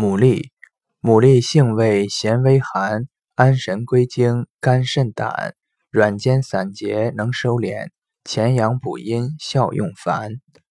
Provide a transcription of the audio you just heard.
牡蛎牡蛎性味咸微寒安神归经肝肾胆软坚散结能收敛潜阳补阴效用凡